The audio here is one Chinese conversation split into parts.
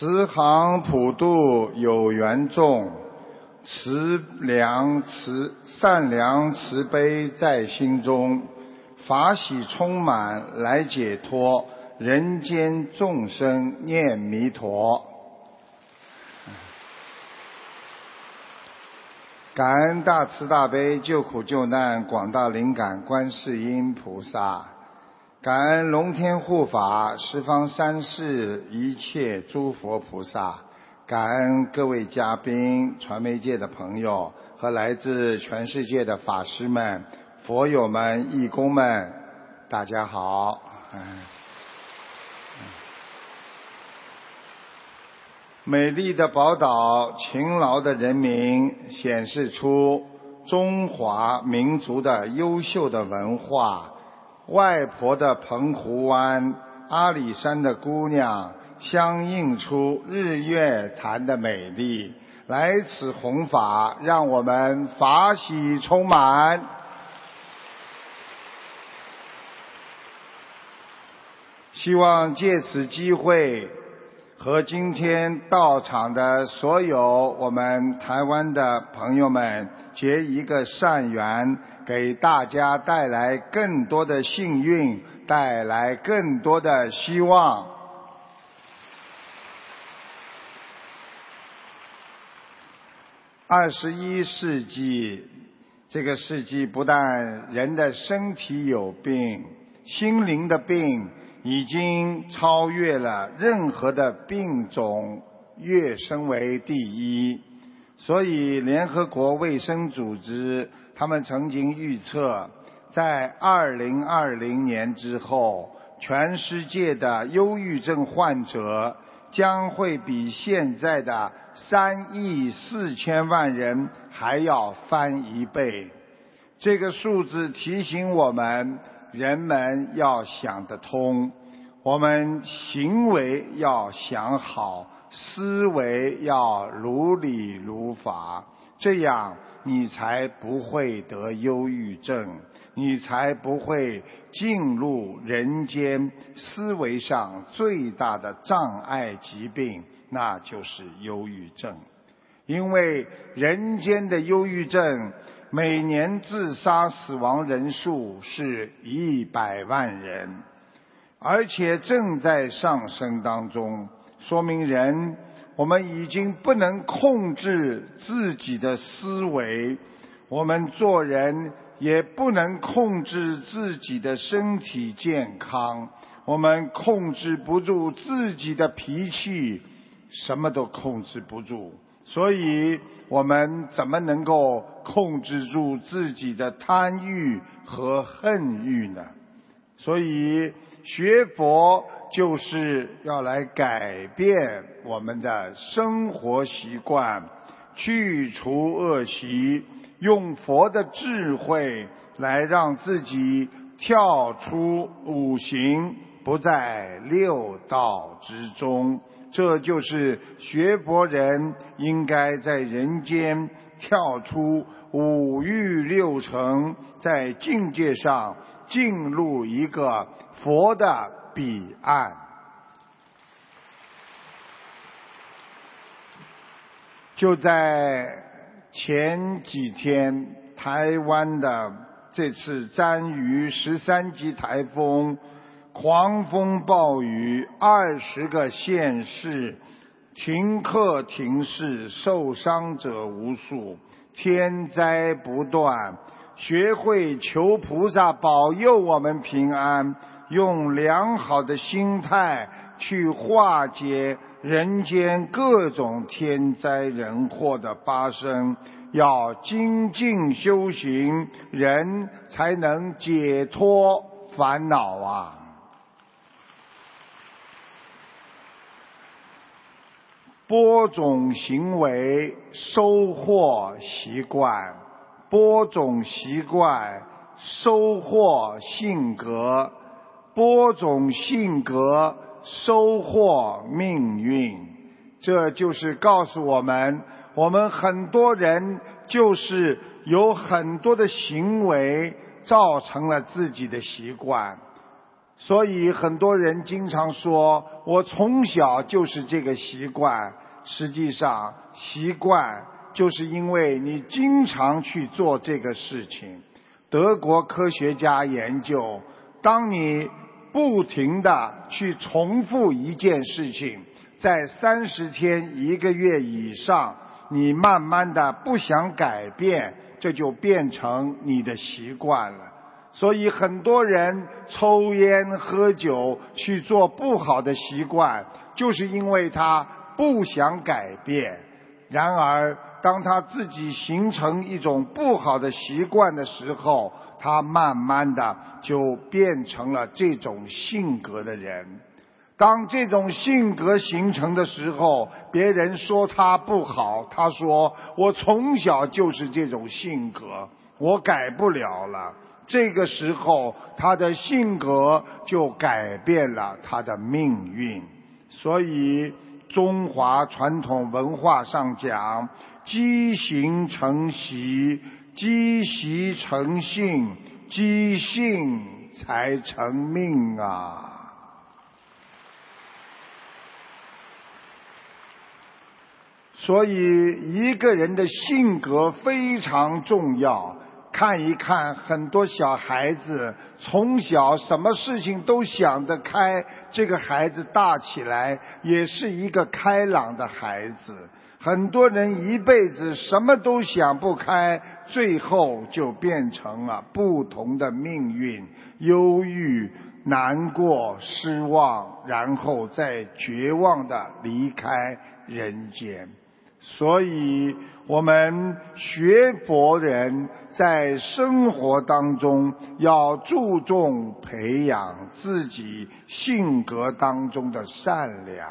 慈航普渡有缘众，慈良慈善良慈悲在心中，法喜充满来解脱，人间众生念弥陀。感恩大慈大悲救苦救难广大灵感观世音菩萨，感恩龙天护法十方三世一切诸佛菩萨，感恩各位嘉宾、传媒界的朋友和来自全世界的法师们、佛友们、义工们，大家好。美丽的宝岛，勤劳的人民，显示出中华民族的优秀的文化。外婆的澎湖湾，阿里山的姑娘，相映出日月潭的美丽。来此弘法，让我们法喜充满。希望借此机会。和今天到场的所有我们台湾的朋友们结一个善缘，给大家带来更多的幸运，带来更多的希望。二十一世纪，这个世纪不但人的身体有病，心灵的病。已经超越了任何的病种，跃升为第一。所以，联合国卫生组织他们曾经预测，在二零二零年之后，全世界的忧郁症患者将会比现在的三亿四千万人还要翻一倍。这个数字提醒我们。人们要想得通，我们行为要想好，思维要如理如法，这样你才不会得忧郁症，你才不会进入人间思维上最大的障碍疾病，那就是忧郁症。因为人间的忧郁症。每年自杀死亡人数是一百万人，而且正在上升当中，说明人我们已经不能控制自己的思维，我们做人也不能控制自己的身体健康，我们控制不住自己的脾气，什么都控制不住。所以我们怎么能够控制住自己的贪欲和恨欲呢？所以学佛就是要来改变我们的生活习惯，去除恶习，用佛的智慧来让自己跳出五行，不在六道之中。这就是学佛人应该在人间跳出五欲六尘，在境界上进入一个佛的彼岸。就在前几天，台湾的这次沾雨十三级台风。狂风暴雨，二十个县市停课停市，受伤者无数，天灾不断。学会求菩萨保佑我们平安，用良好的心态去化解人间各种天灾人祸的发生。要精进修行，人才能解脱烦恼啊！播种行为，收获习惯；播种习惯，收获性格；播种性格，收获命运。这就是告诉我们，我们很多人就是有很多的行为造成了自己的习惯。所以很多人经常说我从小就是这个习惯，实际上习惯就是因为你经常去做这个事情。德国科学家研究，当你不停的去重复一件事情，在三十天一个月以上，你慢慢的不想改变，这就变成你的习惯了。所以很多人抽烟喝酒去做不好的习惯，就是因为他不想改变。然而，当他自己形成一种不好的习惯的时候，他慢慢的就变成了这种性格的人。当这种性格形成的时候，别人说他不好，他说我从小就是这种性格，我改不了了。这个时候，他的性格就改变了他的命运。所以，中华传统文化上讲，积形成习，积习成性，积性才成命啊！所以，一个人的性格非常重要。看一看，很多小孩子从小什么事情都想得开，这个孩子大起来也是一个开朗的孩子。很多人一辈子什么都想不开，最后就变成了不同的命运：忧郁、难过、失望，然后再绝望的离开人间。所以。我们学佛人在生活当中要注重培养自己性格当中的善良，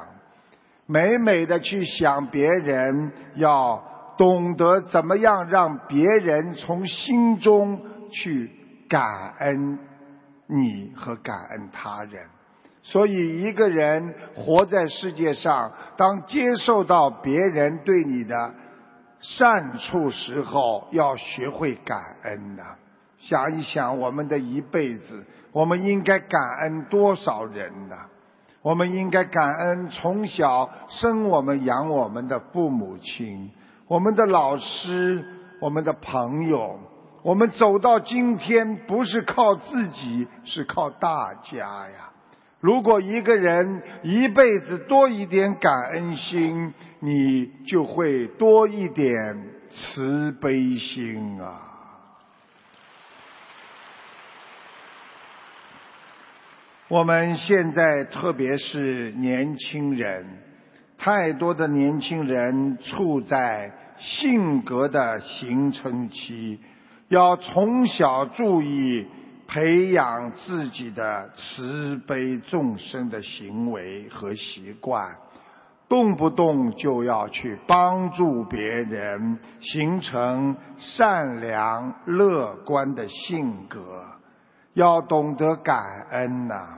美美的去想别人，要懂得怎么样让别人从心中去感恩你和感恩他人。所以，一个人活在世界上，当接受到别人对你的。善处时候要学会感恩呐！想一想，我们的一辈子，我们应该感恩多少人呢？我们应该感恩从小生我们养我们的父母亲，我们的老师，我们的朋友。我们走到今天，不是靠自己，是靠大家呀。如果一个人一辈子多一点感恩心，你就会多一点慈悲心啊！我们现在特别是年轻人，太多的年轻人处在性格的形成期，要从小注意。培养自己的慈悲众生的行为和习惯，动不动就要去帮助别人，形成善良乐观的性格，要懂得感恩呐。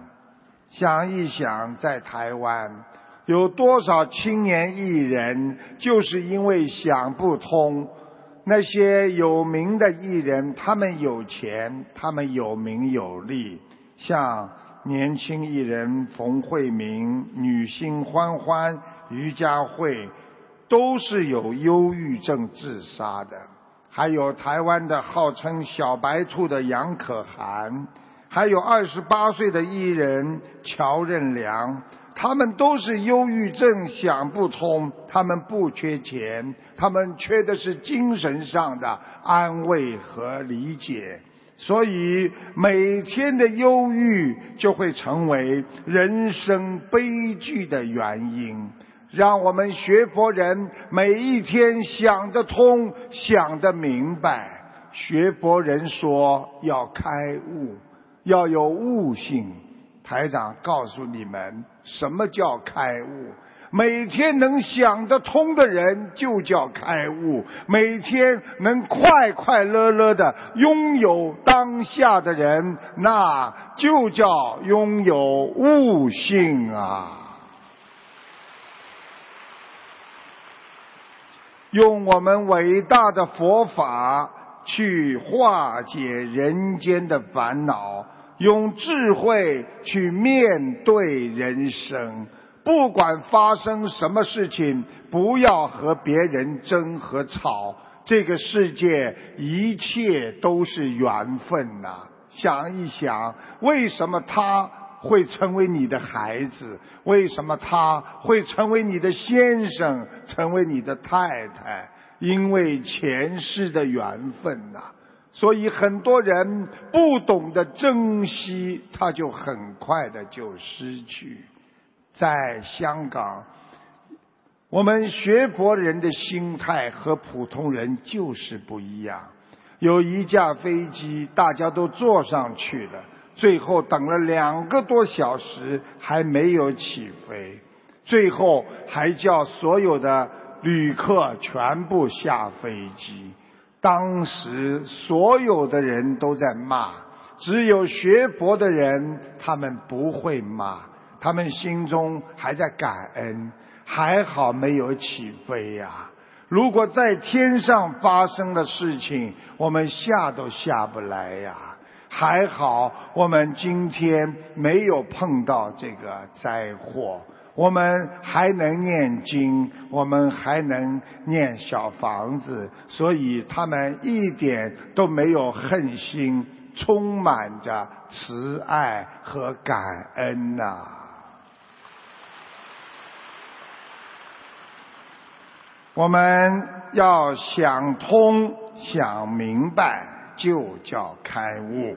想一想，在台湾有多少青年艺人，就是因为想不通。那些有名的艺人，他们有钱，他们有名有利，像年轻艺人冯慧明、女星欢欢、于佳慧，都是有忧郁症自杀的。还有台湾的号称“小白兔”的杨可涵，还有二十八岁的艺人乔任梁。他们都是忧郁症，想不通。他们不缺钱，他们缺的是精神上的安慰和理解。所以每天的忧郁就会成为人生悲剧的原因。让我们学佛人每一天想得通，想得明白。学佛人说要开悟，要有悟性。台长告诉你们，什么叫开悟？每天能想得通的人就叫开悟；每天能快快乐乐的拥有当下的人，那就叫拥有悟性啊！用我们伟大的佛法去化解人间的烦恼。用智慧去面对人生。不管发生什么事情，不要和别人争和吵。这个世界一切都是缘分呐！想一想，为什么他会成为你的孩子？为什么他会成为你的先生？成为你的太太？因为前世的缘分呐！所以很多人不懂得珍惜，他就很快的就失去。在香港，我们学佛人的心态和普通人就是不一样。有一架飞机，大家都坐上去了，最后等了两个多小时还没有起飞，最后还叫所有的旅客全部下飞机。当时所有的人都在骂，只有学佛的人，他们不会骂。他们心中还在感恩，还好没有起飞呀！如果在天上发生的事情，我们下都下不来呀！还好我们今天没有碰到这个灾祸，我们还能念经，我们还能念小房子，所以他们一点都没有恨心，充满着慈爱和感恩呐！我们要想通、想明白，就叫开悟。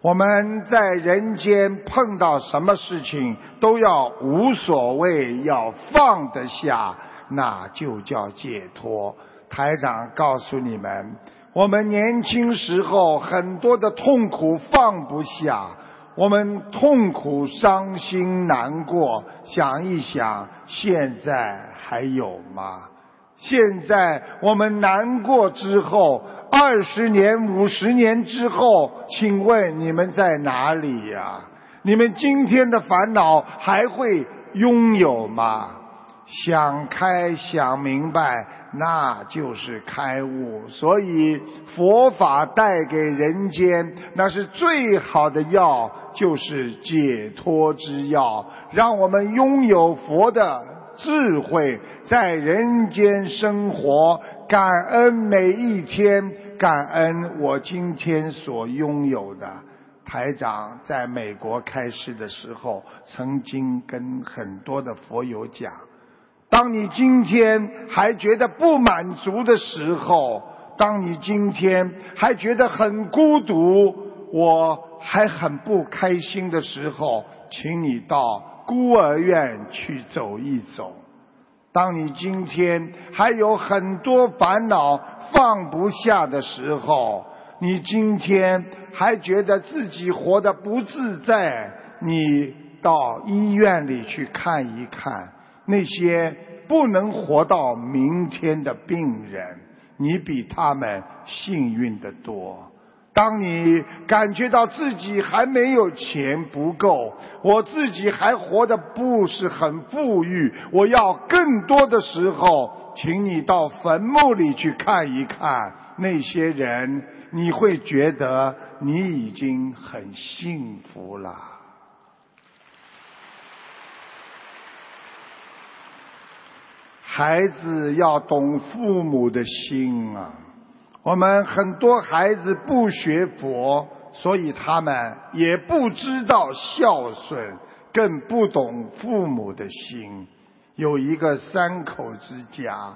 我们在人间碰到什么事情，都要无所谓，要放得下，那就叫解脱。台长告诉你们，我们年轻时候很多的痛苦放不下，我们痛苦、伤心、难过，想一想，现在还有吗？现在我们难过之后，二十年、五十年之后，请问你们在哪里呀？你们今天的烦恼还会拥有吗？想开、想明白，那就是开悟。所以佛法带给人间，那是最好的药，就是解脱之药，让我们拥有佛的。智慧在人间生活，感恩每一天，感恩我今天所拥有的。台长在美国开示的时候，曾经跟很多的佛友讲：，当你今天还觉得不满足的时候，当你今天还觉得很孤独，我还很不开心的时候，请你到。孤儿院去走一走。当你今天还有很多烦恼放不下的时候，你今天还觉得自己活得不自在，你到医院里去看一看那些不能活到明天的病人，你比他们幸运得多。当你感觉到自己还没有钱不够，我自己还活得不是很富裕，我要更多的时候，请你到坟墓里去看一看那些人，你会觉得你已经很幸福了。孩子要懂父母的心啊。我们很多孩子不学佛，所以他们也不知道孝顺，更不懂父母的心。有一个三口之家，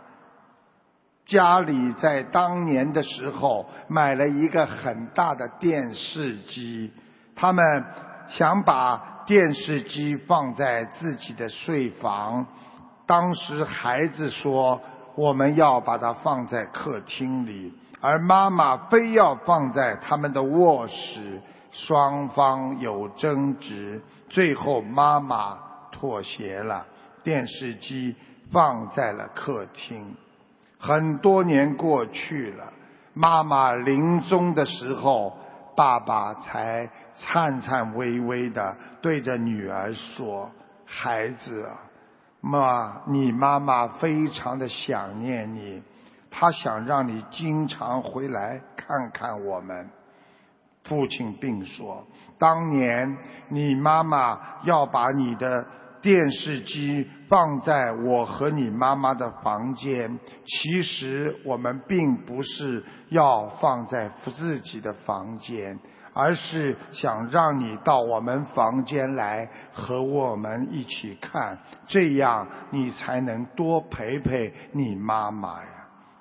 家里在当年的时候买了一个很大的电视机，他们想把电视机放在自己的睡房。当时孩子说：“我们要把它放在客厅里。”而妈妈非要放在他们的卧室，双方有争执，最后妈妈妥协了，电视机放在了客厅。很多年过去了，妈妈临终的时候，爸爸才颤颤巍巍的对着女儿说：“孩子，妈，你妈妈非常的想念你。”他想让你经常回来看看我们。父亲并说：“当年你妈妈要把你的电视机放在我和你妈妈的房间，其实我们并不是要放在自己的房间，而是想让你到我们房间来和我们一起看，这样你才能多陪陪你妈妈呀。”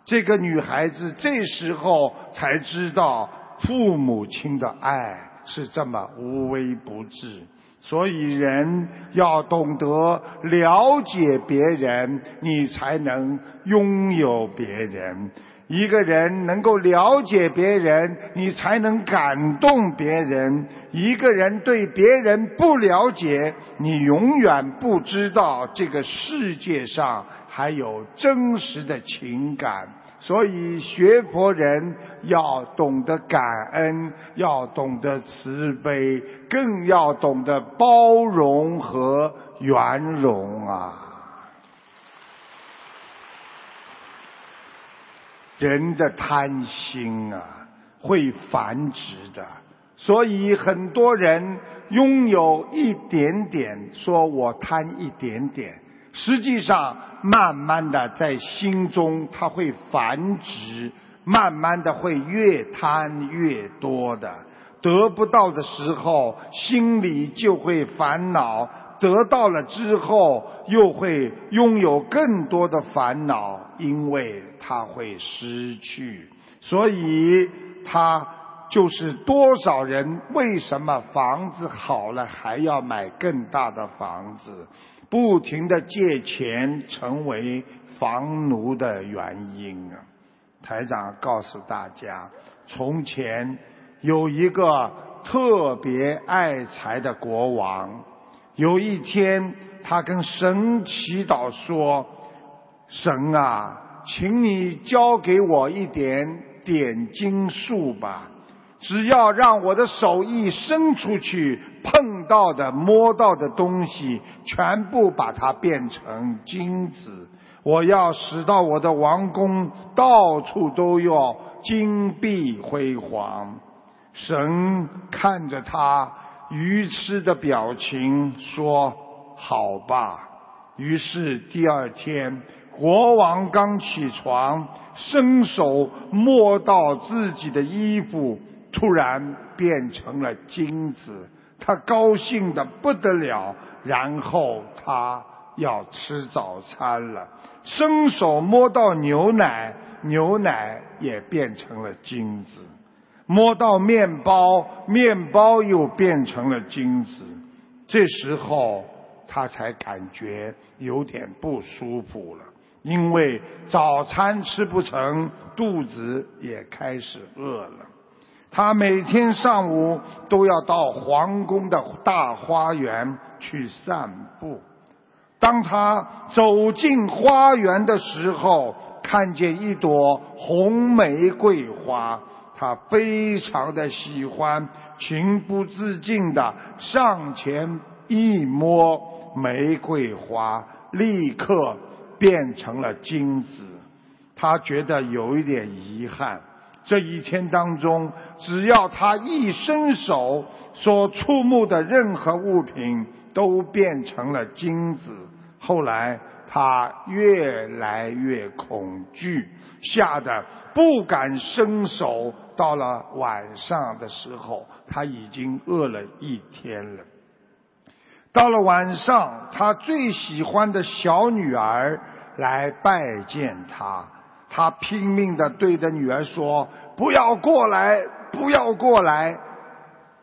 这个女孩子这时候才知道。父母亲的爱是这么无微不至，所以人要懂得了解别人，你才能拥有别人。一个人能够了解别人，你才能感动别人。一个人对别人不了解，你永远不知道这个世界上还有真实的情感。所以，学佛人要懂得感恩，要懂得慈悲，更要懂得包容和圆融啊！人的贪心啊，会繁殖的。所以，很多人拥有一点点，说我贪一点点。实际上，慢慢的在心中，它会繁殖，慢慢的会越贪越多的。得不到的时候，心里就会烦恼；得到了之后，又会拥有更多的烦恼，因为它会失去。所以，他就是多少人为什么房子好了还要买更大的房子？不停的借钱成为房奴的原因啊！台长告诉大家，从前有一个特别爱财的国王，有一天他跟神祈祷说：“神啊，请你交给我一点点金术吧。”只要让我的手一伸出去，碰到的、摸到的东西，全部把它变成金子。我要使到我的王宫到处都要金碧辉煌。神看着他愚痴的表情，说：“好吧。”于是第二天，国王刚起床，伸手摸到自己的衣服。突然变成了金子，他高兴的不得了。然后他要吃早餐了，伸手摸到牛奶，牛奶也变成了金子；摸到面包，面包又变成了金子。这时候他才感觉有点不舒服了，因为早餐吃不成，肚子也开始饿了。他每天上午都要到皇宫的大花园去散步。当他走进花园的时候，看见一朵红玫瑰花，他非常的喜欢，情不自禁的上前一摸玫瑰花，立刻变成了金子。他觉得有一点遗憾。这一天当中，只要他一伸手，所触目的任何物品都变成了金子。后来他越来越恐惧，吓得不敢伸手。到了晚上的时候，他已经饿了一天了。到了晚上，他最喜欢的小女儿来拜见他。他拼命的对着女儿说：“不要过来，不要过来！”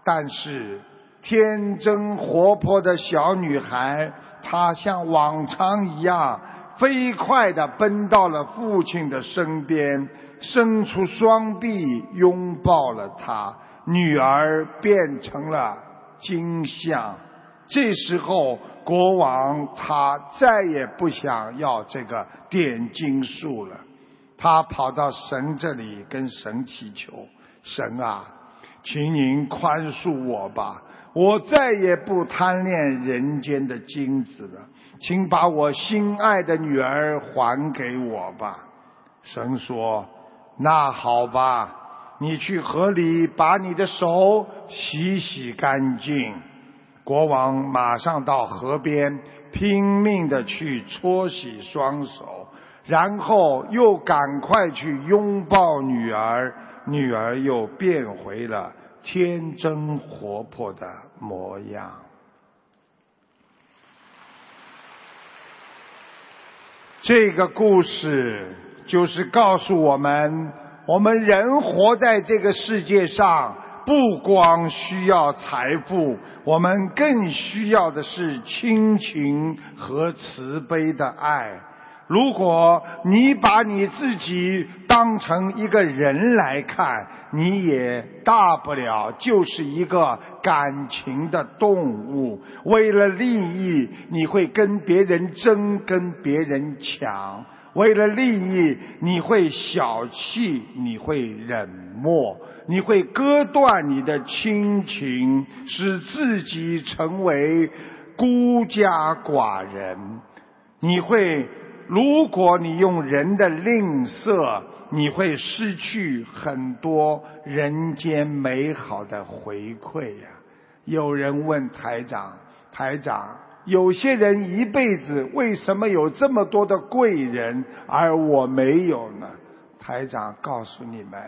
但是天真活泼的小女孩，她像往常一样，飞快的奔到了父亲的身边，伸出双臂拥抱了他。女儿变成了金像。这时候，国王他再也不想要这个点金术了。他跑到神这里跟神祈求：“神啊，请您宽恕我吧，我再也不贪恋人间的金子了，请把我心爱的女儿还给我吧。”神说：“那好吧，你去河里把你的手洗洗干净。”国王马上到河边，拼命的去搓洗双手，然后又赶快去拥抱女儿，女儿又变回了天真活泼的模样。这个故事就是告诉我们，我们人活在这个世界上。不光需要财富，我们更需要的是亲情和慈悲的爱。如果你把你自己当成一个人来看，你也大不了就是一个感情的动物。为了利益，你会跟别人争，跟别人抢；为了利益，你会小气，你会冷漠。你会割断你的亲情，使自己成为孤家寡人。你会，如果你用人的吝啬，你会失去很多人间美好的回馈呀。有人问台长，台长，有些人一辈子为什么有这么多的贵人，而我没有呢？台长告诉你们。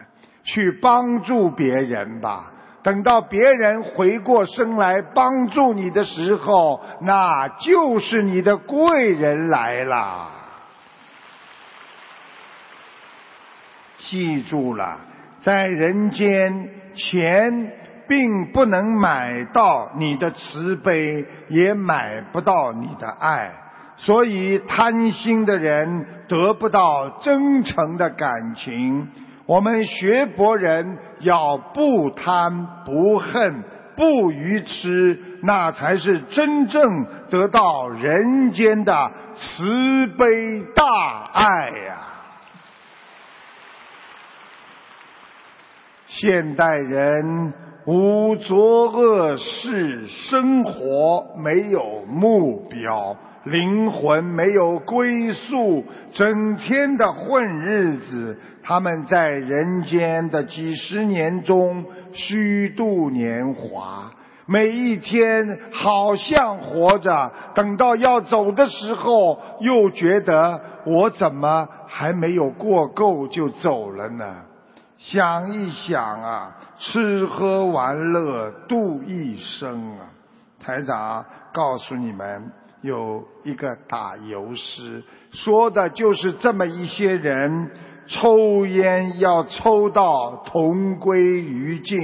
去帮助别人吧，等到别人回过身来帮助你的时候，那就是你的贵人来了。记住了，在人间，钱并不能买到你的慈悲，也买不到你的爱，所以贪心的人得不到真诚的感情。我们学佛人要不贪不恨不愚痴，那才是真正得到人间的慈悲大爱呀！现代人无作恶事，生活没有目标，灵魂没有归宿，整天的混日子。他们在人间的几十年中虚度年华，每一天好像活着，等到要走的时候，又觉得我怎么还没有过够就走了呢？想一想啊，吃喝玩乐度一生啊！台长告诉你们，有一个打油诗，说的就是这么一些人。抽烟要抽到同归于尽，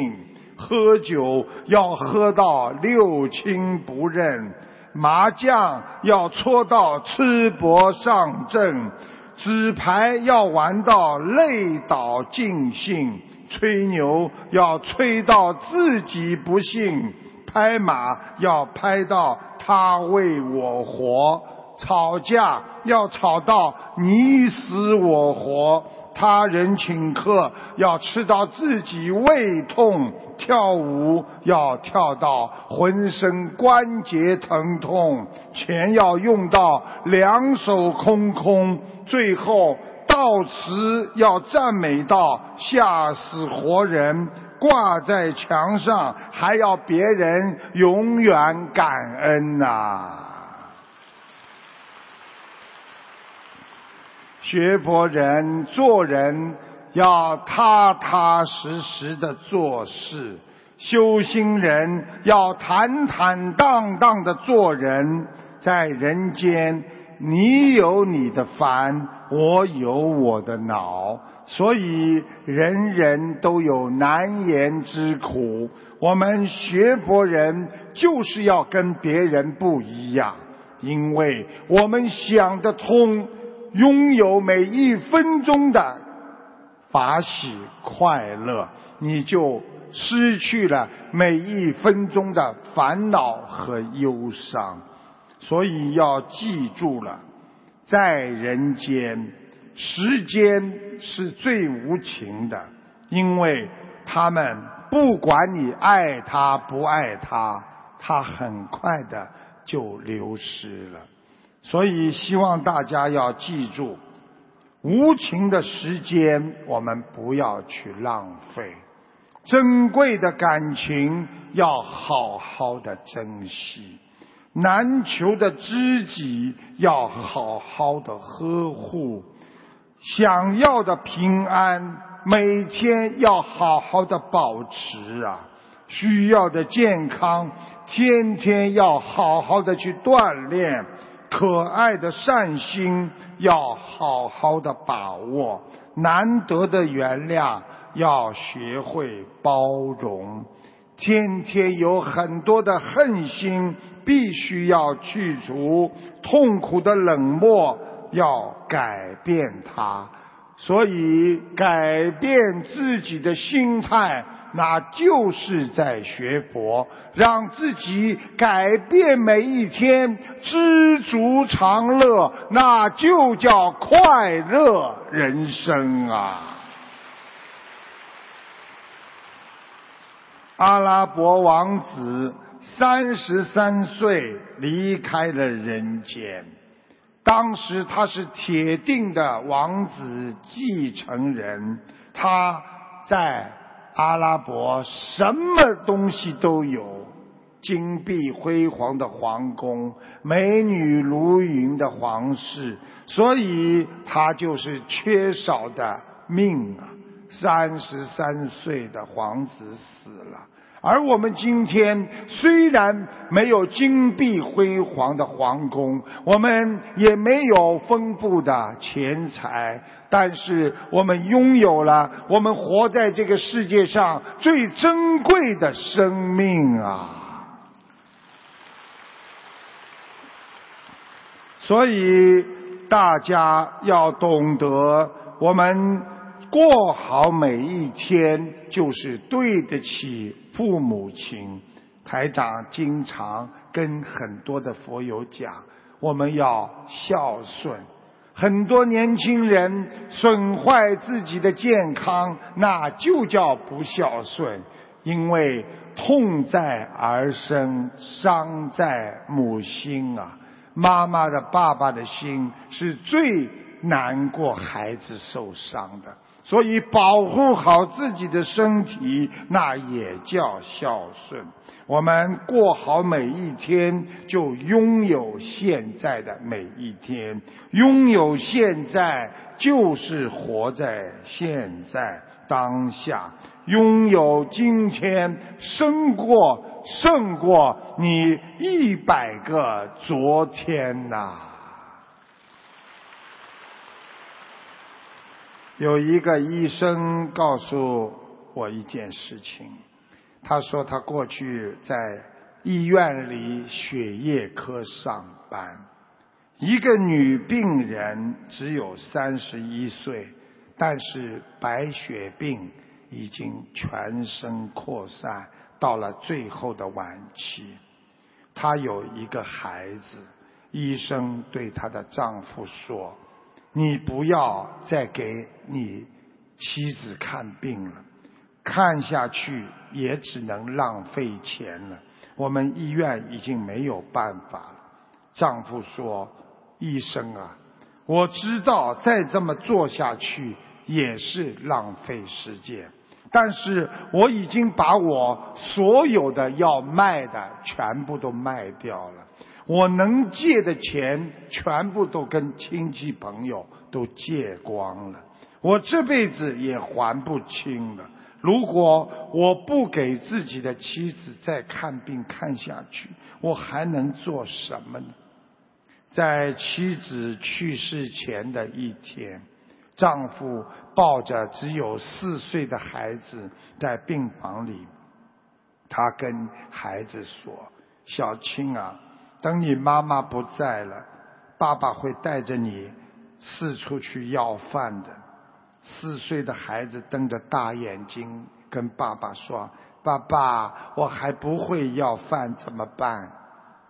喝酒要喝到六亲不认，麻将要搓到吃博上阵，纸牌要玩到累倒尽兴，吹牛要吹到自己不信，拍马要拍到他为我活，吵架要吵到你死我活。他人请客要吃到自己胃痛，跳舞要跳到浑身关节疼痛，钱要用到两手空空，最后悼词要赞美到吓死活人，挂在墙上还要别人永远感恩呐。学佛人做人要踏踏实实的做事，修心人要坦坦荡荡的做人。在人间，你有你的烦，我有我的恼，所以人人都有难言之苦。我们学佛人就是要跟别人不一样，因为我们想得通。拥有每一分钟的法喜快乐，你就失去了每一分钟的烦恼和忧伤。所以要记住了，在人间，时间是最无情的，因为他们不管你爱他不爱他，他很快的就流失了。所以，希望大家要记住，无情的时间，我们不要去浪费；珍贵的感情，要好好的珍惜；难求的知己，要好好的呵护；想要的平安，每天要好好的保持啊！需要的健康，天天要好好的去锻炼。可爱的善心要好好的把握，难得的原谅要学会包容，天天有很多的恨心必须要去除，痛苦的冷漠要改变它，所以改变自己的心态。那就是在学佛，让自己改变每一天，知足常乐，那就叫快乐人生啊！阿拉伯王子三十三岁离开了人间，当时他是铁定的王子继承人，他在。阿拉伯什么东西都有，金碧辉煌的皇宫，美女如云的皇室，所以他就是缺少的命啊！三十三岁的皇子死了，而我们今天虽然没有金碧辉煌的皇宫，我们也没有丰富的钱财。但是我们拥有了我们活在这个世界上最珍贵的生命啊！所以大家要懂得，我们过好每一天，就是对得起父母亲。台长经常跟很多的佛友讲，我们要孝顺。很多年轻人损坏自己的健康，那就叫不孝顺。因为痛在儿身，伤在母心啊！妈妈的、爸爸的心是最难过孩子受伤的。所以保护好自己的身体，那也叫孝顺。我们过好每一天，就拥有现在的每一天。拥有现在，就是活在现在当下。拥有今天，胜过胜过你一百个昨天呐。有一个医生告诉我一件事情，他说他过去在医院里血液科上班，一个女病人只有三十一岁，但是白血病已经全身扩散到了最后的晚期，她有一个孩子，医生对她的丈夫说。你不要再给你妻子看病了，看下去也只能浪费钱了。我们医院已经没有办法了。丈夫说：“医生啊，我知道再这么做下去也是浪费时间，但是我已经把我所有的要卖的全部都卖掉了。”我能借的钱全部都跟亲戚朋友都借光了，我这辈子也还不清了。如果我不给自己的妻子再看病看下去，我还能做什么呢？在妻子去世前的一天，丈夫抱着只有四岁的孩子在病房里，他跟孩子说：“小青啊。”等你妈妈不在了，爸爸会带着你四处去要饭的。四岁的孩子瞪着大眼睛跟爸爸说：“爸爸，我还不会要饭，怎么办？”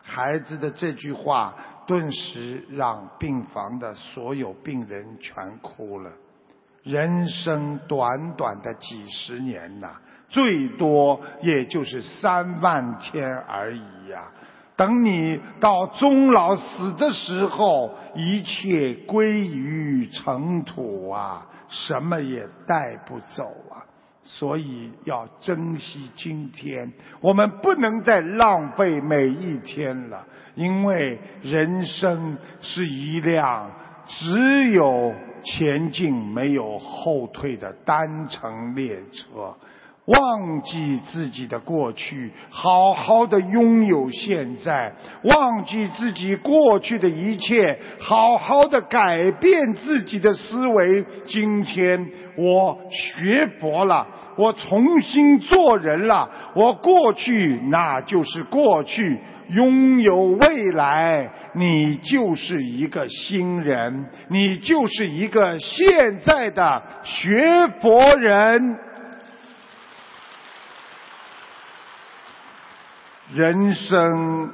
孩子的这句话顿时让病房的所有病人全哭了。人生短短的几十年呐，最多也就是三万天而已呀。等你到终老死的时候，一切归于尘土啊，什么也带不走啊。所以要珍惜今天，我们不能再浪费每一天了，因为人生是一辆只有前进没有后退的单程列车。忘记自己的过去，好好的拥有现在；忘记自己过去的一切，好好的改变自己的思维。今天我学佛了，我重新做人了。我过去那就是过去，拥有未来，你就是一个新人，你就是一个现在的学佛人。人生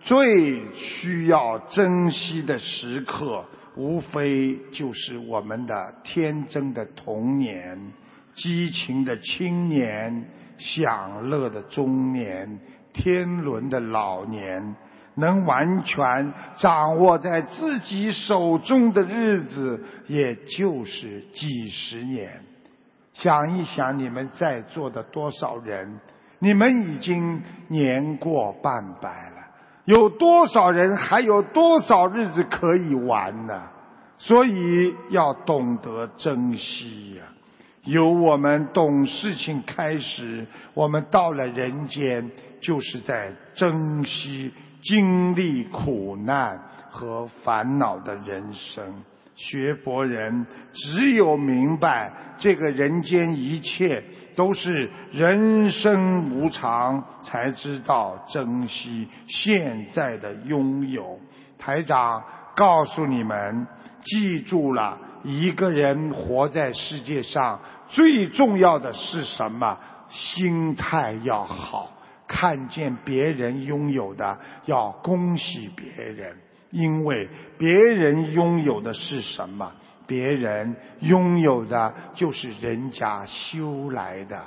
最需要珍惜的时刻，无非就是我们的天真的童年、激情的青年、享乐的中年、天伦的老年。能完全掌握在自己手中的日子，也就是几十年。想一想，你们在座的多少人？你们已经年过半百了，有多少人还有多少日子可以玩呢？所以要懂得珍惜呀！由我们懂事情开始，我们到了人间，就是在珍惜经历苦难和烦恼的人生。学佛人只有明白这个人间一切都是人生无常，才知道珍惜现在的拥有。台长告诉你们，记住了，一个人活在世界上最重要的是什么？心态要好，看见别人拥有的要恭喜别人。因为别人拥有的是什么？别人拥有的就是人家修来的。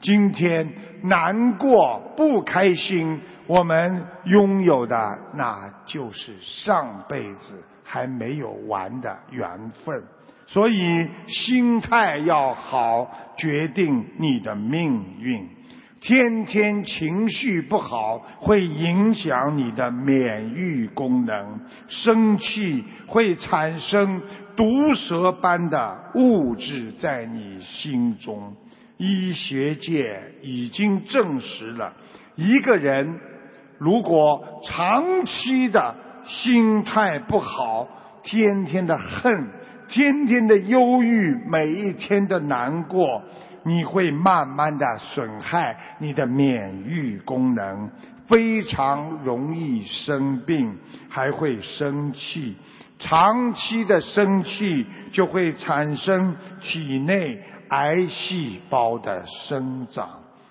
今天难过不开心，我们拥有的那就是上辈子还没有完的缘分。所以心态要好，决定你的命运。天天情绪不好，会影响你的免疫功能。生气会产生毒蛇般的物质在你心中。医学界已经证实了，一个人如果长期的心态不好，天天的恨，天天的忧郁，每一天的难过。你会慢慢的损害你的免疫功能，非常容易生病，还会生气。长期的生气就会产生体内癌细胞的生长。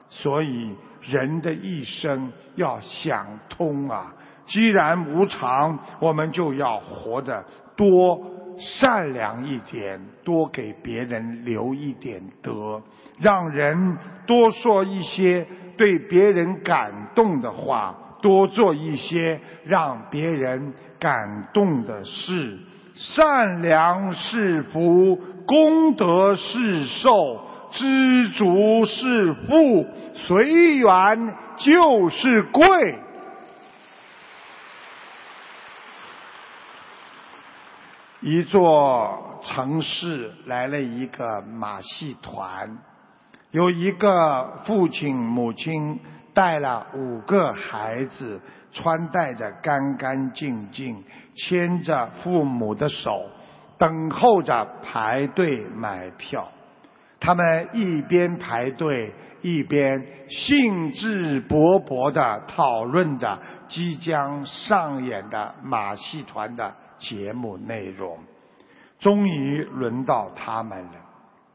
所以人的一生要想通啊！既然无常，我们就要活得多。善良一点，多给别人留一点德，让人多说一些对别人感动的话，多做一些让别人感动的事。善良是福，功德是寿，知足是富，随缘就是贵。一座城市来了一个马戏团，有一个父亲母亲带了五个孩子，穿戴的干干净净，牵着父母的手，等候着排队买票。他们一边排队，一边兴致勃勃地讨论着即将上演的马戏团的。节目内容，终于轮到他们了。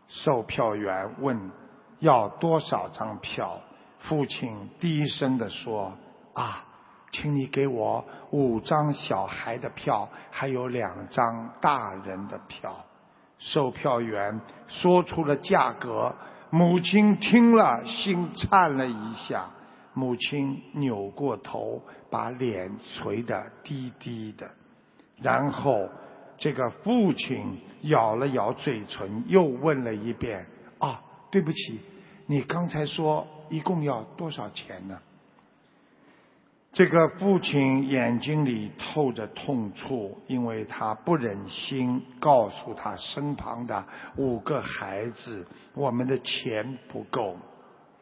售票员问：“要多少张票？”父亲低声地说：“啊，请你给我五张小孩的票，还有两张大人的票。”售票员说出了价格，母亲听了心颤了一下。母亲扭过头，把脸垂得低低的，然后这个父亲咬了咬嘴唇，又问了一遍：“，对不起，你刚才说一共要多少钱呢？”这个父亲眼睛里透着痛楚，因为他不忍心告诉他身旁的五个孩子，我们的钱不够。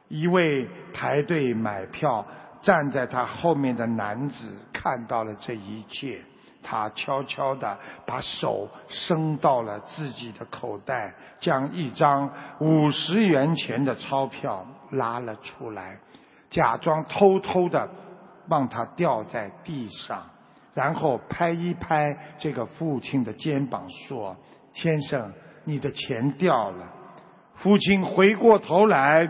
一位排队买票站在他后面的男子看到了这一切，他悄悄地把手伸到了自己的口袋，将一张五十元钱的钞票拉了出来，假装偷偷的。让他掉在地上，然后拍一拍这个父亲的肩膀，说：“先生，你的钱掉了。”父亲回过头来，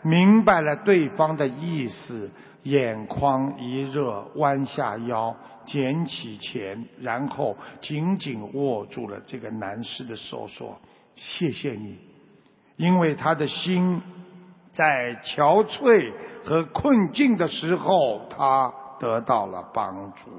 明白了对方的意思，眼眶一热，弯下腰捡起钱，然后紧紧握住了这个男士的手，说：“谢谢你，因为他的心。”在憔悴和困境的时候，他得到了帮助。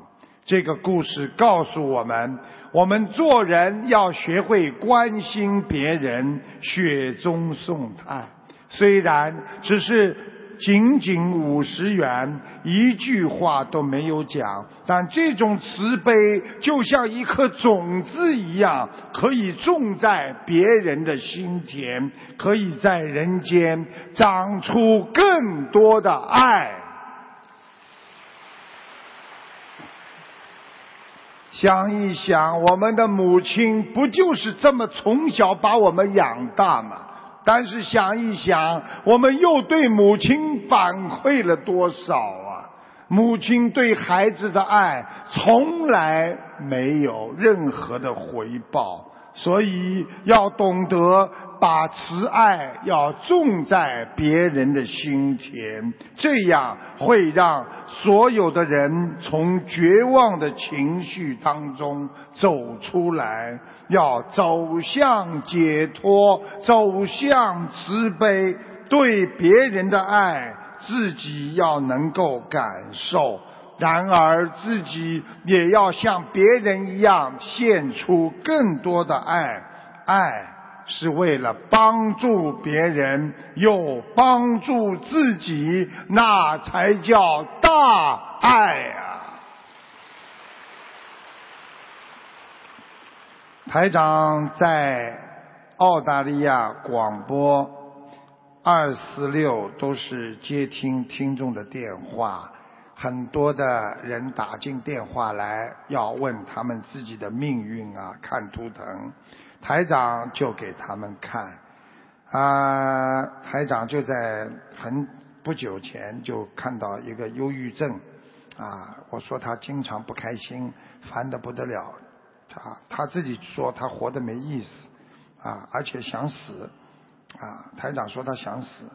这个故事告诉我们：我们做人要学会关心别人，雪中送炭。虽然只是。仅仅五十元，一句话都没有讲，但这种慈悲就像一颗种子一样，可以种在别人的心田，可以在人间长出更多的爱。想一想，我们的母亲不就是这么从小把我们养大吗？但是想一想，我们又对母亲反馈了多少啊？母亲对孩子的爱从来没有任何的回报。所以要懂得把慈爱要种在别人的心田，这样会让所有的人从绝望的情绪当中走出来，要走向解脱，走向慈悲，对别人的爱自己要能够感受。然而，自己也要像别人一样献出更多的爱。爱是为了帮助别人，又帮助自己，那才叫大爱啊！台长在澳大利亚广播二四六都是接听听众的电话。很多的人打进电话来，要问他们自己的命运啊，看图腾，台长就给他们看。啊，台长就在很不久前就看到一个忧郁症，啊，我说他经常不开心，烦得不得了，他他自己说他活得没意思，啊，而且想死，啊，台长说他想死。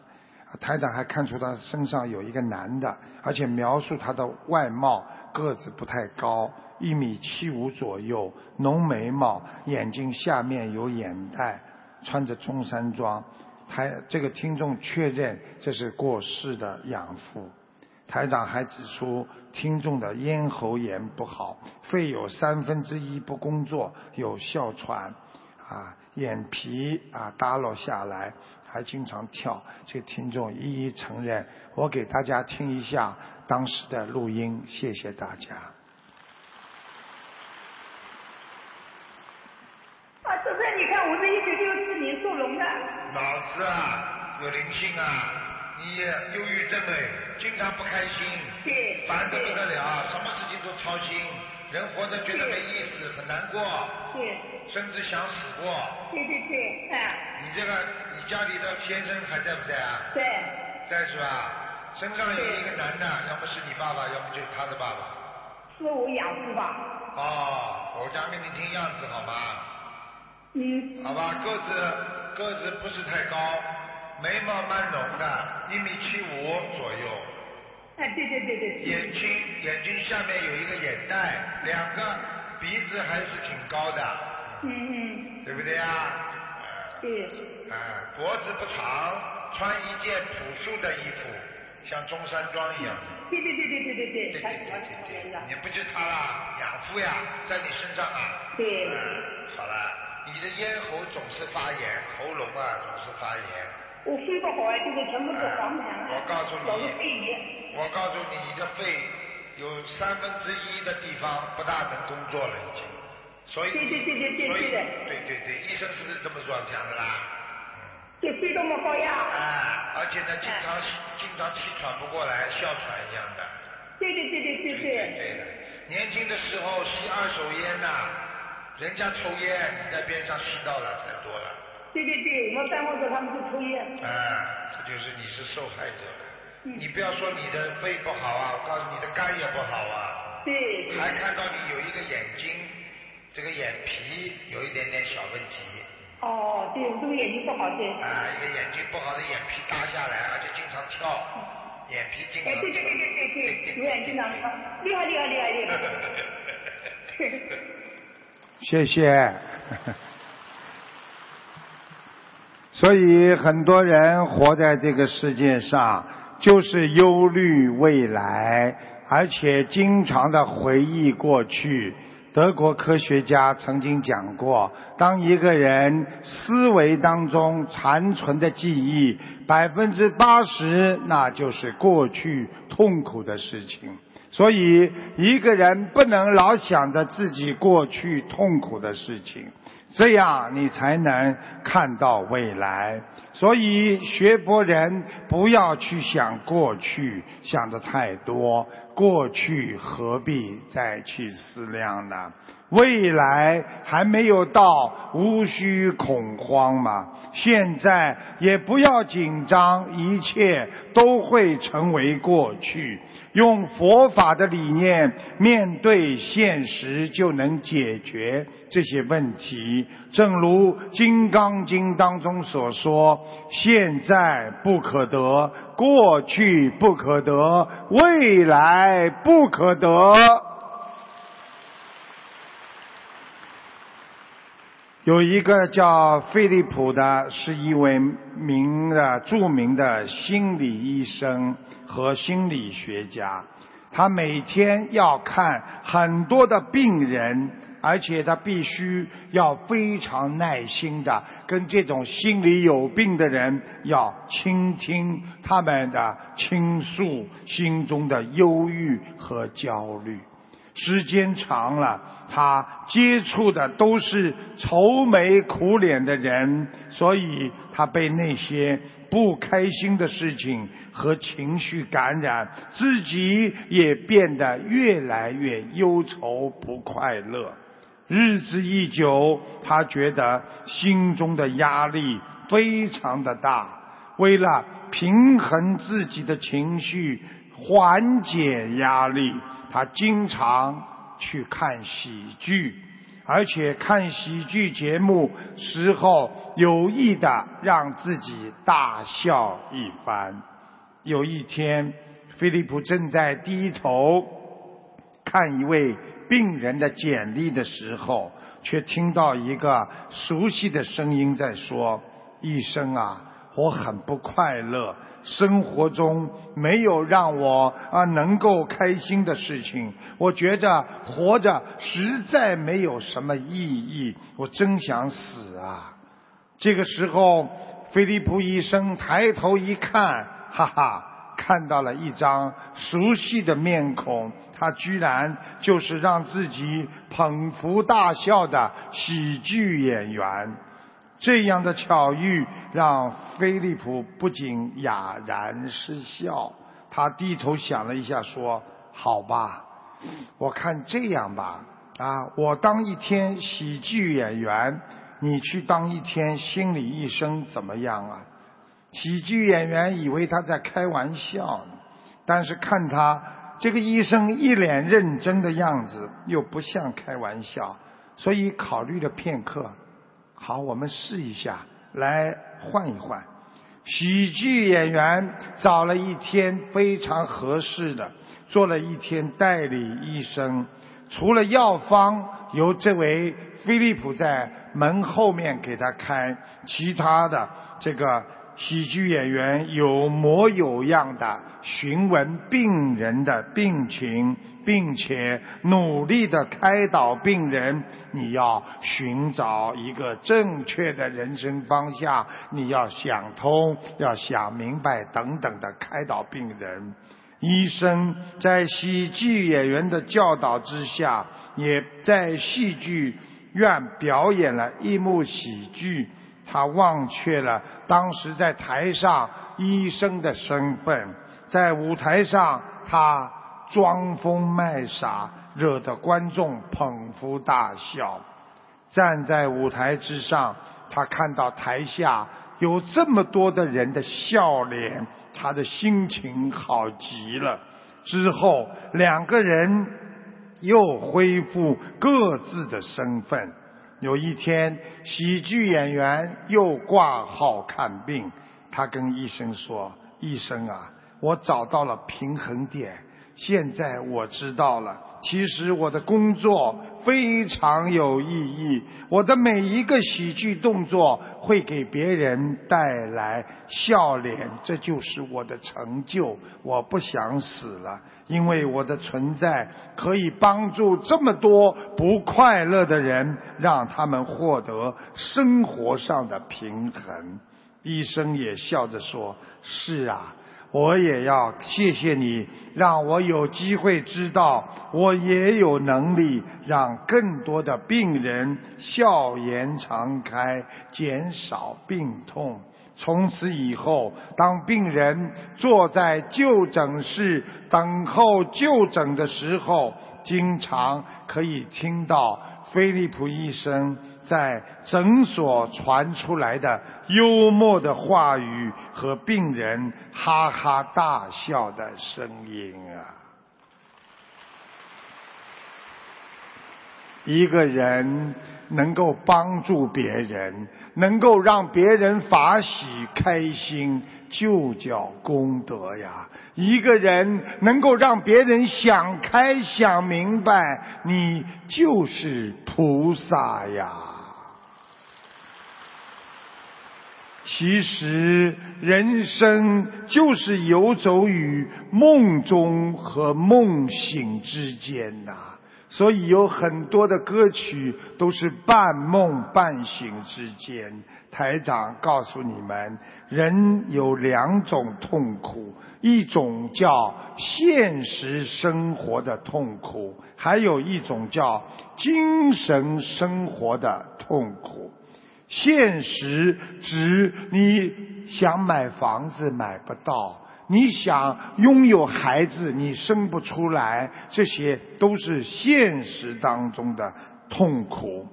台长还看出他身上有一个男的，而且描述他的外貌，个子不太高，一米七五左右，浓眉毛，眼睛下面有眼袋，穿着中山装。台这个听众确认这是过世的养父。台长还指出，听众的咽喉炎不好，肺有三分之一不工作，有哮喘，啊，眼皮啊耷落下来。还经常跳，这个听众一一承认。我给大家听一下当时的录音，谢谢大家。啊，这在你看，我是一九六四年属龙的。脑子啊，有灵性啊，你忧郁症哎，经常不开心，对，烦得不得了，什么事情都操心。人活着觉得没意思，很难过，对，甚至想死过。对对对，哎。你这个，你家里的先生还在不在啊？在。在是吧？身上有一个男的，要么是你爸爸，要么就是他的爸爸。是我养父吧？哦，我讲给你听样子好吗？嗯。好吧，个子个子不是太高，眉毛蛮浓的，一米七五左右。对对对对对。眼睛眼睛下面有一个眼袋，两个鼻子还是挺高的。嗯嗯。对不对呀？对。啊，脖子不长，穿一件朴素的衣服，像中山装一样。对对对对对对对。对对对对对，你不就他了？养父呀，在你身上啊。对。嗯，好了，你的咽喉总是发炎，喉咙啊总是发炎。我肺不好啊，就是全部是黄痰啊，我告诉你老是肺炎。我告诉你，你的肺有三分之一的地方不大能工作了，已经。所以对对对对对对的对对对，医生是不是这么说讲的啦？对肺都没高压。啊，而且呢，经常经常气喘不过来，哮喘一样的。对对对对对对对。对的，年轻的时候吸二手烟呐、人家抽烟，你在边上吸到了，太多了。对对对，我办公室他们就抽烟。啊，这就是你是受害者。嗯你不要说你的肺不好啊，我告诉你的肝也不好啊，对对。还看到你有一个眼睛，这个眼皮有一点点小问题。哦，对，我这个眼睛不好，对。啊，一个眼睛不好的眼皮耷下来，而且经常跳，眼皮经常哎，跳。对对对对对对，有眼睛常跳，厉害厉害厉害厉害。谢谢。所以很多人活在这个世界上，就是忧虑未来，而且经常的回忆过去。德国科学家曾经讲过，当一个人思维当中残存的记忆百分之八十，那就是过去痛苦的事情。所以，一个人不能老想着自己过去痛苦的事情，这样你才能看到未来。所以，学佛人不要去想过去，想的太多，过去何必再去思量呢？未来还没有到，无需恐慌嘛。现在也不要紧张，一切都会成为过去。用佛法的理念面对现实，就能解决这些问题。正如《金刚经》当中所说：“现在不可得，过去不可得，未来不可得。”有一个叫菲利普的，是一位名的著名的心理医生和心理学家。他每天要看很多的病人，而且他必须要非常耐心的跟这种心理有病的人要倾听他们的倾诉心中的忧郁和焦虑。时间长了，他接触的都是愁眉苦脸的人，所以他被那些不开心的事情和情绪感染，自己也变得越来越忧愁不快乐。日子一久，他觉得心中的压力非常的大。为了平衡自己的情绪，缓解压力，他经常去看喜剧，而且看喜剧节目时候有意的让自己大笑一番。有一天，菲利普正在低头看一位病人的简历的时候，却听到一个熟悉的声音在说：“医生啊，我很不快乐，生活中没有让我啊能够开心的事情，我觉得活着实在没有什么意义，我真想死啊！”这个时候，菲利普医生抬头一看，哈哈。看到了一张熟悉的面孔，他居然就是让自己捧腹大笑的喜剧演员。这样的巧遇让菲利普不仅哑然失笑，他低头想了一下，说：“好吧，我看这样吧，啊，我当一天喜剧演员，你去当一天心理医生，怎么样啊？”喜剧演员以为他在开玩笑，但是看他这个医生一脸认真的样子，又不像开玩笑，所以考虑了片刻，好，我们试一下，来换一换。喜剧演员找了一天非常合适的，做了一天代理医生，除了药方由这位菲利普在门后面给他开，其他的这个。喜剧演员有模有样的询问病人的病情，并且努力的开导病人。你要寻找一个正确的人生方向，你要想通，要想明白，等等的开导病人。医生在喜剧演员的教导之下，也在戏剧院表演了一幕喜剧。他忘却了当时在台上医生的身份，在舞台上他装疯卖傻，惹得观众捧腹大笑。站在舞台之上，他看到台下有这么多的人的笑脸，他的心情好极了。之后两个人又恢复各自的身份。有一天，喜剧演员又挂号看病，他跟医生说：“医生啊，我找到了平衡点，现在我知道了，其实我的工作非常有意义，我的每一个喜剧动作会给别人带来笑脸，这就是我的成就。我不想死了。”因为我的存在可以帮助这么多不快乐的人，让他们获得生活上的平衡。医生也笑着说：“是啊，我也要谢谢你，让我有机会知道，我也有能力让更多的病人笑颜常开，减少病痛。”从此以后，当病人坐在就诊室等候就诊的时候，经常可以听到菲利普医生在诊所传出来的幽默的话语和病人哈哈大笑的声音啊！一个人能够帮助别人。能够让别人法喜开心，就叫功德呀！一个人能够让别人想开想明白，你就是菩萨呀！其实人生就是游走于梦中和梦醒之间呐。所以有很多的歌曲都是半梦半醒之间。台长告诉你们，人有两种痛苦，一种叫现实生活的痛苦，还有一种叫精神生活的痛苦。现实指你想买房子买不到。你想拥有孩子，你生不出来，这些都是现实当中的痛苦。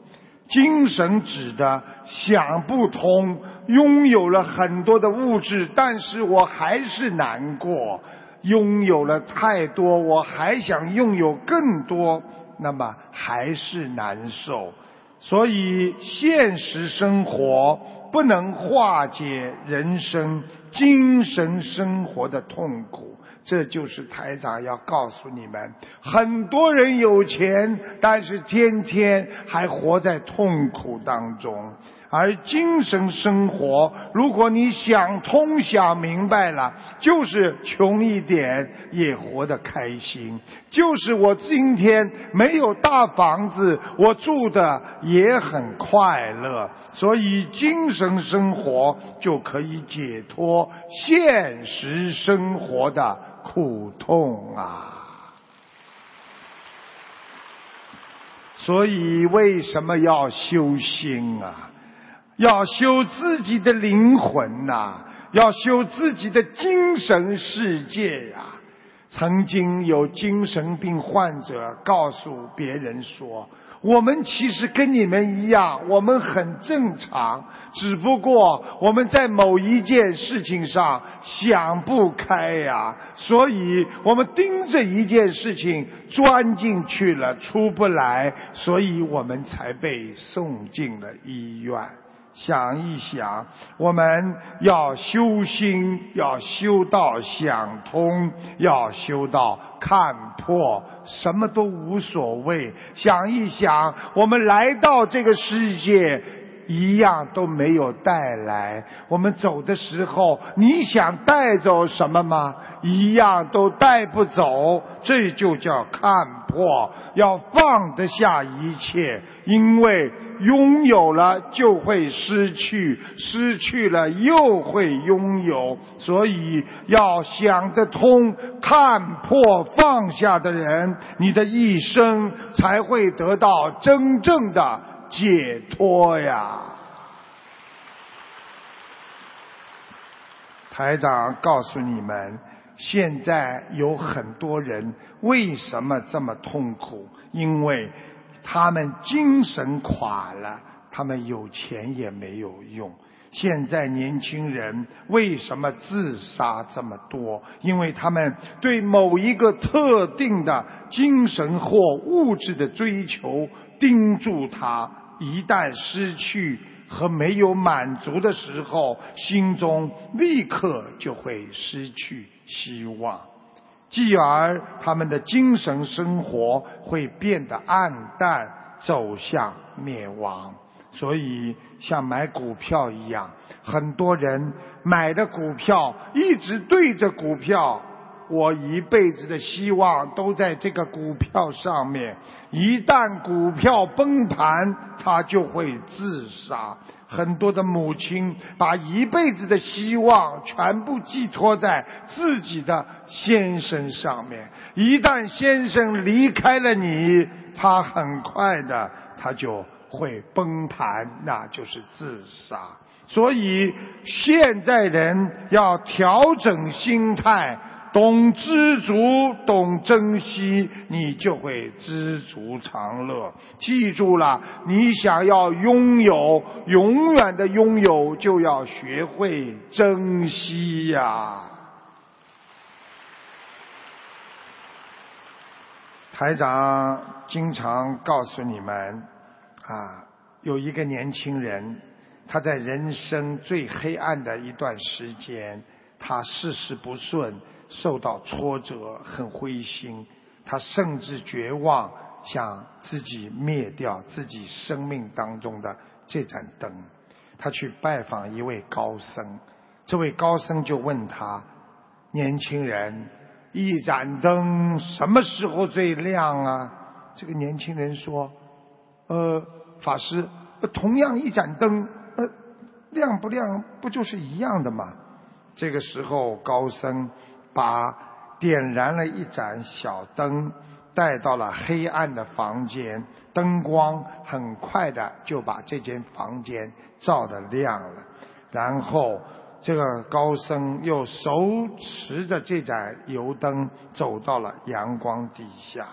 精神指的想不通，拥有了很多的物质，但是我还是难过。拥有了太多，我还想拥有更多，那么还是难受。所以现实生活不能化解人生。精神生活的痛苦，这就是台长要告诉你们：很多人有钱，但是天天还活在痛苦当中。而精神生活，如果你想通想明白了，就是穷一点也活得开心；就是我今天没有大房子，我住的也很快乐。所以精神生活就可以解脱现实生活的苦痛啊！所以为什么要修心啊？要修自己的灵魂呐，要修自己的精神世界呀。曾经有精神病患者告诉别人说：“我们其实跟你们一样，我们很正常，只不过我们在某一件事情上想不开呀，所以我们盯着一件事情钻进去了，出不来，所以我们才被送进了医院。”想一想，我们要修心，要修到想通，要修到看破，什么都无所谓。想一想，我们来到这个世界，一样都没有带来。我们走的时候，你想带走什么吗？一样都带不走。这就叫看破，要放得下一切。因为拥有了就会失去，失去了又会拥有，所以要想得通、看破、放下的人，你的一生才会得到真正的解脱呀。台长告诉你们，现在有很多人为什么这么痛苦？因为。他们精神垮了，他们有钱也没有用。现在年轻人为什么自杀这么多？因为他们对某一个特定的精神或物质的追求盯住它，一旦失去和没有满足的时候，心中立刻就会失去希望。继而，他们的精神生活会变得暗淡，走向灭亡。所以，像买股票一样，很多人买的股票一直对着股票，我一辈子的希望都在这个股票上面。一旦股票崩盘，他就会自杀。很多的母亲把一辈子的希望全部寄托在自己的先生上面，一旦先生离开了你，他很快的他就会崩盘，那就是自杀。所以现在人要调整心态。懂知足，懂珍惜，你就会知足常乐。记住了，你想要拥有永远的拥有，就要学会珍惜呀。台长经常告诉你们，啊，有一个年轻人，他在人生最黑暗的一段时间，他事事不顺。受到挫折，很灰心，他甚至绝望，想自己灭掉自己生命当中的这盏灯。他去拜访一位高僧，这位高僧就问他：“年轻人，一盏灯什么时候最亮啊？”这个年轻人说：“呃，法师，同样一盏灯，呃，亮不亮不就是一样的吗？”这个时候，高僧。把点燃了一盏小灯，带到了黑暗的房间，灯光很快的就把这间房间照得亮了。然后，这个高僧又手持着这盏油灯走到了阳光底下，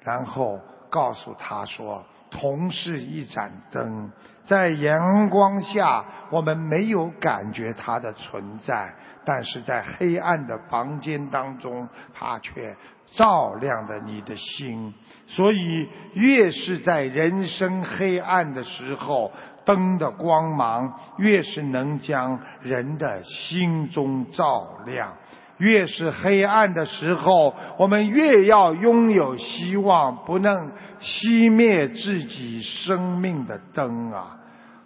然后告诉他说：“同是一盏灯，在阳光下，我们没有感觉它的存在。”但是在黑暗的房间当中，它却照亮了你的心。所以，越是在人生黑暗的时候，灯的光芒越是能将人的心中照亮。越是黑暗的时候，我们越要拥有希望，不能熄灭自己生命的灯啊！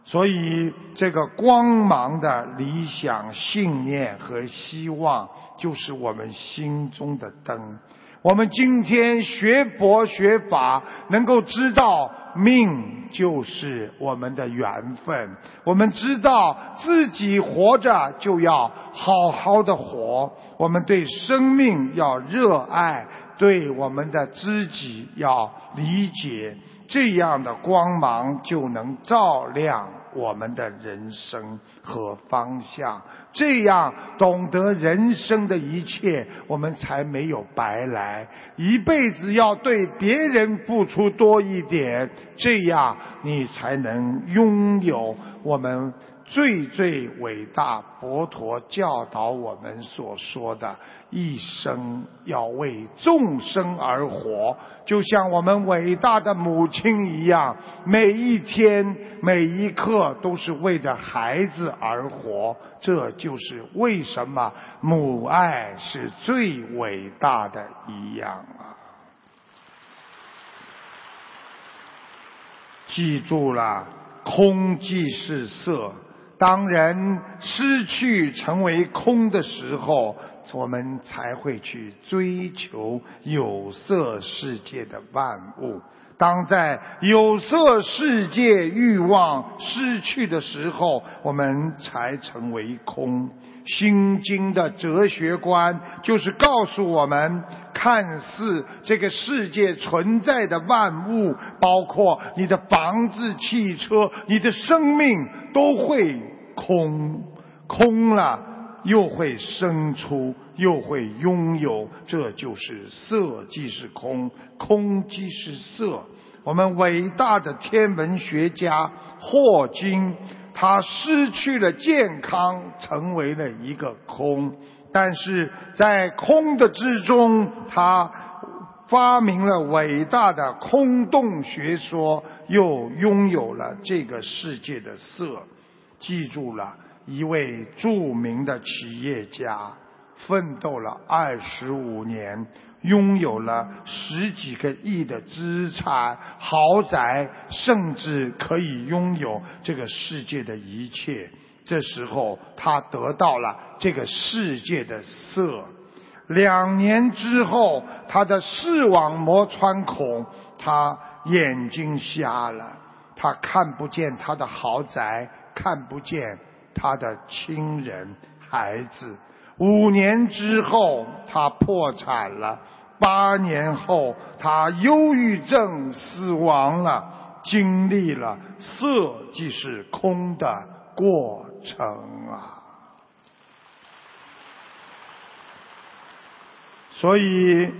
所以，这个光芒的理想、信念和希望，就是我们心中的灯。我们今天学佛学法，能够知道命就是我们的缘分。我们知道自己活着就要好好的活，我们对生命要热爱，对我们的知己要理解。这样的光芒就能照亮我们的人生和方向。这样懂得人生的一切，我们才没有白来。一辈子要对别人付出多一点，这样你才能拥有我们。最最伟大，佛陀教导我们所说的，一生要为众生而活，就像我们伟大的母亲一样，每一天每一刻都是为着孩子而活。这就是为什么母爱是最伟大的一样啊！记住了。空即是色。当人失去成为空的时候，我们才会去追求有色世界的万物。当在有色世界欲望失去的时候，我们才成为空。心经的哲学观就是告诉我们，看似这个世界存在的万物，包括你的房子、汽车、你的生命，都会空。空了，又会生出，又会拥有，这就是色即是空，空即是色。我们伟大的天文学家霍金。他失去了健康，成为了一个空。但是在空的之中，他发明了伟大的空洞学说，又拥有了这个世界的色。记住了一位著名的企业家，奋斗了二十五年。拥有了十几个亿的资产、豪宅，甚至可以拥有这个世界的一切。这时候，他得到了这个世界的色。两年之后，他的视网膜穿孔，他眼睛瞎了，他看不见他的豪宅，看不见他的亲人、孩子。五年之后，他破产了。八年后，他忧郁症死亡了，经历了色即是空的过程啊。所以，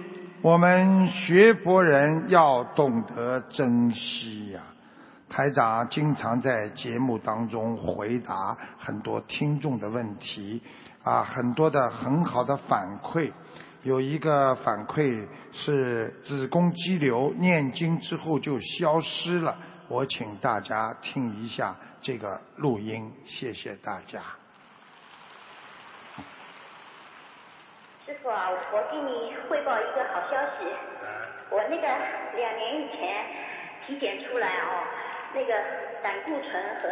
我们学佛人要懂得珍惜呀。台长经常在节目当中回答很多听众的问题，啊，很多的很好的反馈。有一个反馈是子宫肌瘤念经之后就消失了，我请大家听一下这个录音，谢谢大家。师傅啊，我给你汇报一个好消息，我那个两年以前体检出来哦，那个胆固醇和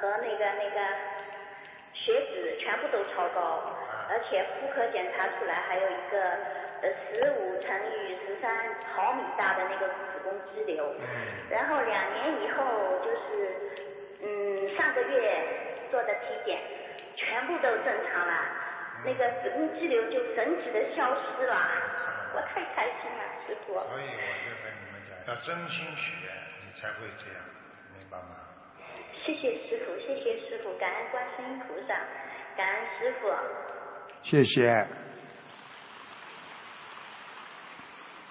和那个那个血脂全部都超高。而且妇科检查出来还有一个呃十五乘以十三毫米大的那个子宫肌瘤，然后两年以后就是嗯上个月做的体检，全部都正常了，那个子宫肌瘤就神奇的消失了，我太开心了，师傅。所以我就跟你们讲，要真心许愿，你才会这样，谢谢师傅，谢谢师傅，感恩观世音菩萨，感恩师傅。谢谢。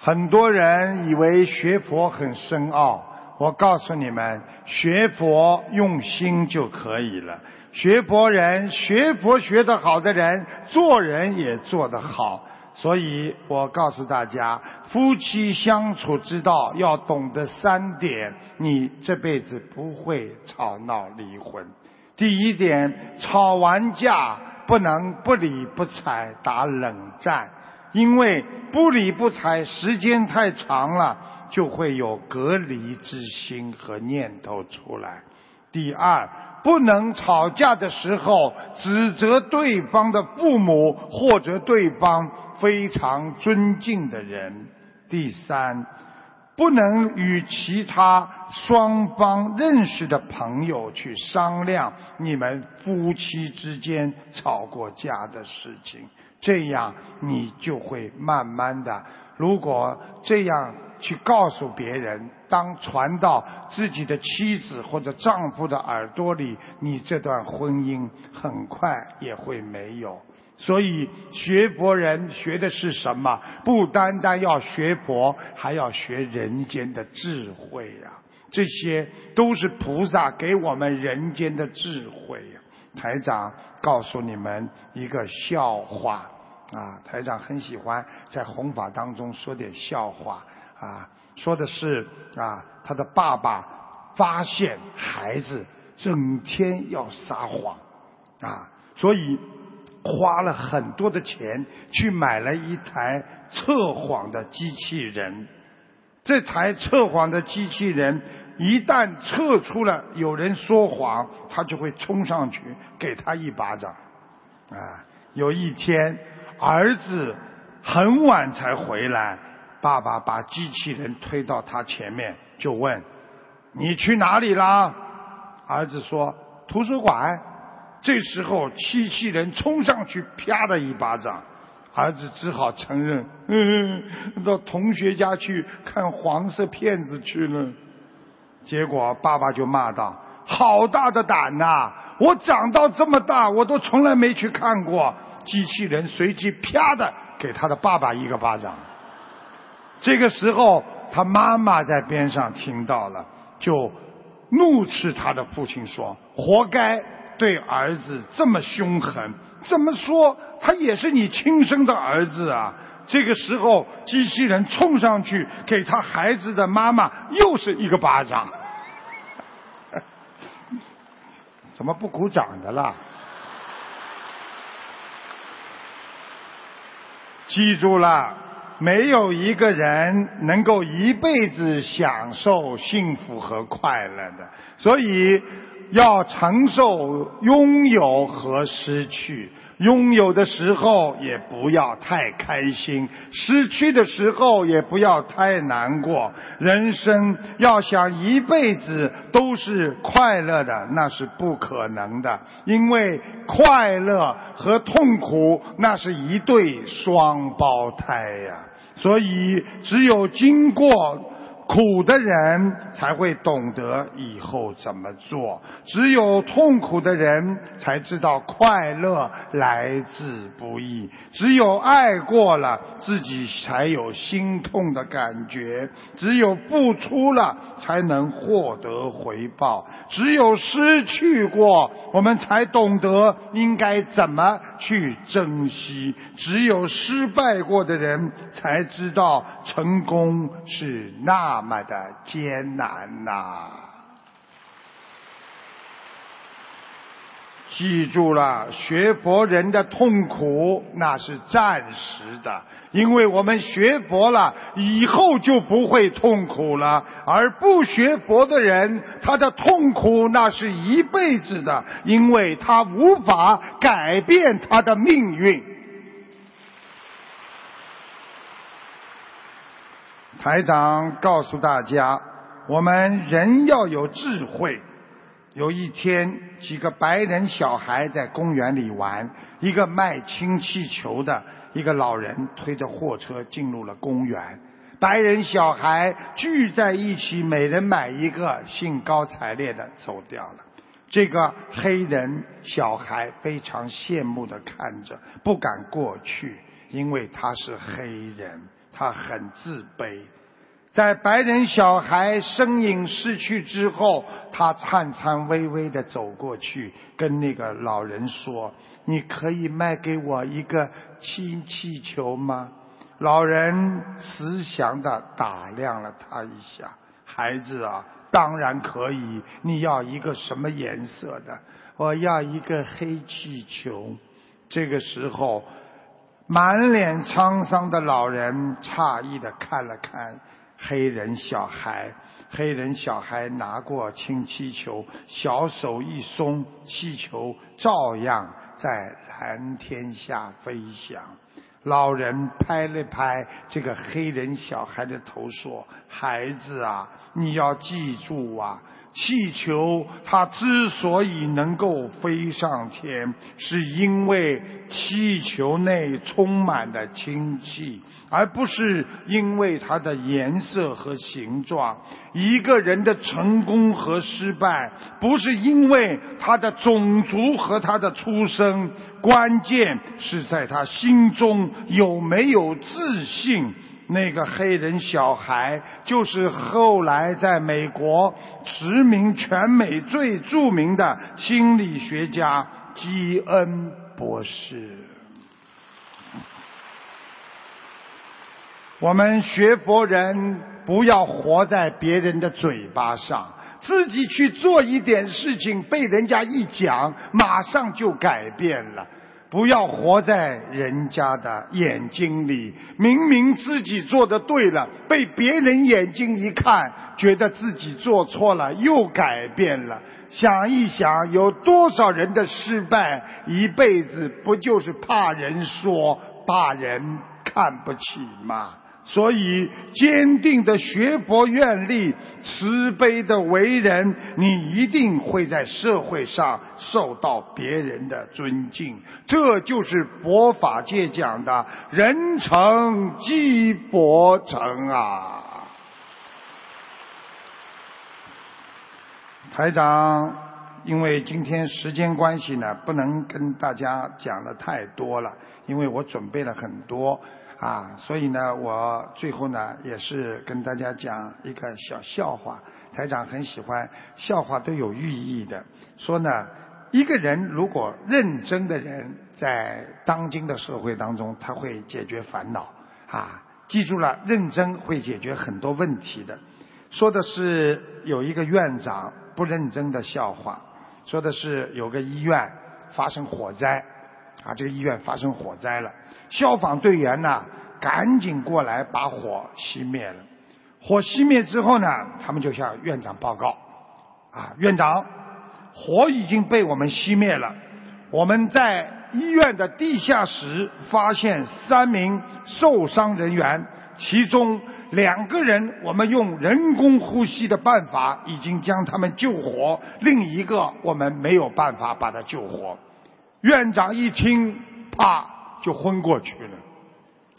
很多人以为学佛很深奥，我告诉你们，学佛用心就可以了。学佛人，学佛学得好的人，做人也做得好。所以我告诉大家，夫妻相处之道要懂得三点，你这辈子不会吵闹离婚。第一点，吵完架。不能不理不睬打冷战，因为不理不睬时间太长了，就会有隔离之心和念头出来。第二，不能吵架的时候指责对方的父母或者对方非常尊敬的人。第三。不能与其他双方认识的朋友去商量你们夫妻之间吵过架的事情，这样你就会慢慢的，如果这样去告诉别人，当传到自己的妻子或者丈夫的耳朵里，你这段婚姻很快也会没有。所以学佛人学的是什么？不单单要学佛，还要学人间的智慧呀！这些都是菩萨给我们人间的智慧呀。台长告诉你们一个笑话啊！台长很喜欢在弘法当中说点笑话啊，说的是啊，他的爸爸发现孩子整天要撒谎啊，所以。花了很多的钱去买了一台测谎的机器人，这台测谎的机器人一旦测出了有人说谎，他就会冲上去给他一巴掌。啊，有一天，儿子很晚才回来，爸爸把机器人推到他前面，就问：“你去哪里啦？”儿子说：“图书馆。”这时候，机器人冲上去，啪的一巴掌，儿子只好承认：“嗯，到同学家去看黄色片子去了。”结果爸爸就骂道：“好大的胆呐！我长到这么大，我都从来没去看过。”机器人随即啪的给他的爸爸一个巴掌。这个时候，他妈妈在边上听到了，就怒斥他的父亲说：“活该对儿子这么凶狠！怎么说他也是你亲生的儿子啊？”这个时候，机器人冲上去给他孩子的妈妈又是一个巴掌。怎么不鼓掌的啦？记住了，没有一个人能够一辈子享受幸福和快乐的，所以要承受拥有和失去。拥有的时候也不要太开心，失去的时候也不要太难过。人生要想一辈子都是快乐的，那是不可能的，因为快乐和痛苦那是一对双胞胎呀。所以只有经过。苦的人才会懂得以后怎么做，只有痛苦的人才知道快乐来之不易，只有爱过了，自己才有心痛的感觉，只有付出了，才能获得回报，只有失去过，我们才懂得应该怎么去珍惜，只有失败过的人才知道成功是那。那么的艰难呐！记住了，学佛人的痛苦那是暂时的，因为我们学佛了以后就不会痛苦了；而不学佛的人，他的痛苦那是一辈子的，因为他无法改变他的命运。台长告诉大家，我们人要有智慧。有一天，几个白人小孩在公园里玩，一个卖氢气球的一个老人推着货车进入了公园。白人小孩聚在一起，每人买一个，兴高采烈的走掉了。这个黑人小孩非常羡慕的看着，不敢过去，因为他是黑人。他很自卑，在白人小孩身影逝去之后，他颤颤巍巍地走过去，跟那个老人说：“你可以卖给我一个氢气球吗？”老人慈祥地打量了他一下：“孩子啊，当然可以。你要一个什么颜色的？我要一个黑气球。”这个时候。满脸沧桑的老人诧异的看了看黑人小孩，黑人小孩拿过氢气球，小手一松，气球照样在蓝天下飞翔。老人拍了拍这个黑人小孩的头，说：“孩子啊，你要记住啊。”气球它之所以能够飞上天，是因为气球内充满了氢气，而不是因为它的颜色和形状。一个人的成功和失败，不是因为他的种族和他的出生，关键是在他心中有没有自信。那个黑人小孩就是后来在美国驰名全美最著名的心理学家基恩博士。我们学佛人不要活在别人的嘴巴上，自己去做一点事情，被人家一讲，马上就改变了。不要活在人家的眼睛里。明明自己做的对了，被别人眼睛一看，觉得自己做错了，又改变了。想一想，有多少人的失败，一辈子不就是怕人说、怕人看不起吗？所以，坚定的学佛愿力，慈悲的为人，你一定会在社会上受到别人的尊敬。这就是佛法界讲的“人成即佛成”啊！台长，因为今天时间关系呢，不能跟大家讲的太多了，因为我准备了很多。啊，所以呢，我最后呢也是跟大家讲一个小笑话。台长很喜欢笑话，都有寓意的。说呢，一个人如果认真的人，在当今的社会当中，他会解决烦恼。啊，记住了，认真会解决很多问题的。说的是有一个院长不认真的笑话。说的是有个医院发生火灾，啊，这个医院发生火灾了。消防队员呢，赶紧过来把火熄灭了。火熄灭之后呢，他们就向院长报告：“啊，院长，火已经被我们熄灭了。我们在医院的地下室发现三名受伤人员，其中两个人我们用人工呼吸的办法已经将他们救活，另一个我们没有办法把他救活。”院长一听，啪。就昏过去了，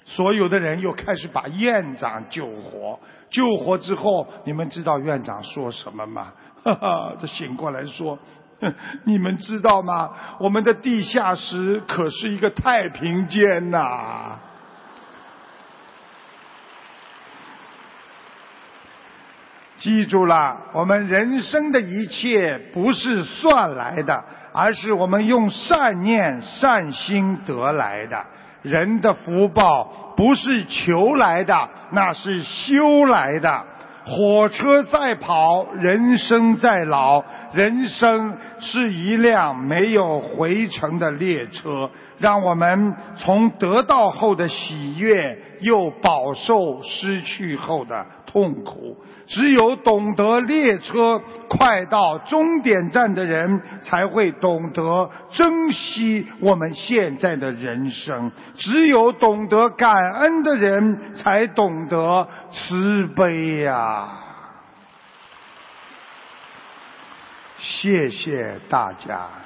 所有的人又开始把院长救活。救活之后，你们知道院长说什么吗？哈哈，他醒过来说：“ 你们知道吗？我们的地下室可是一个太平间呐！”记住了，我们人生的一切不是算来的。而是我们用善念、善心得来的。人的福报不是求来的，那是修来的。火车在跑，人生在老。人生是一辆没有回程的列车，让我们从得到后的喜悦，又饱受失去后的痛苦。只有懂得列车快到终点站的人，才会懂得珍惜我们现在的人生。只有懂得感恩的人，才懂得慈悲呀！谢谢大家。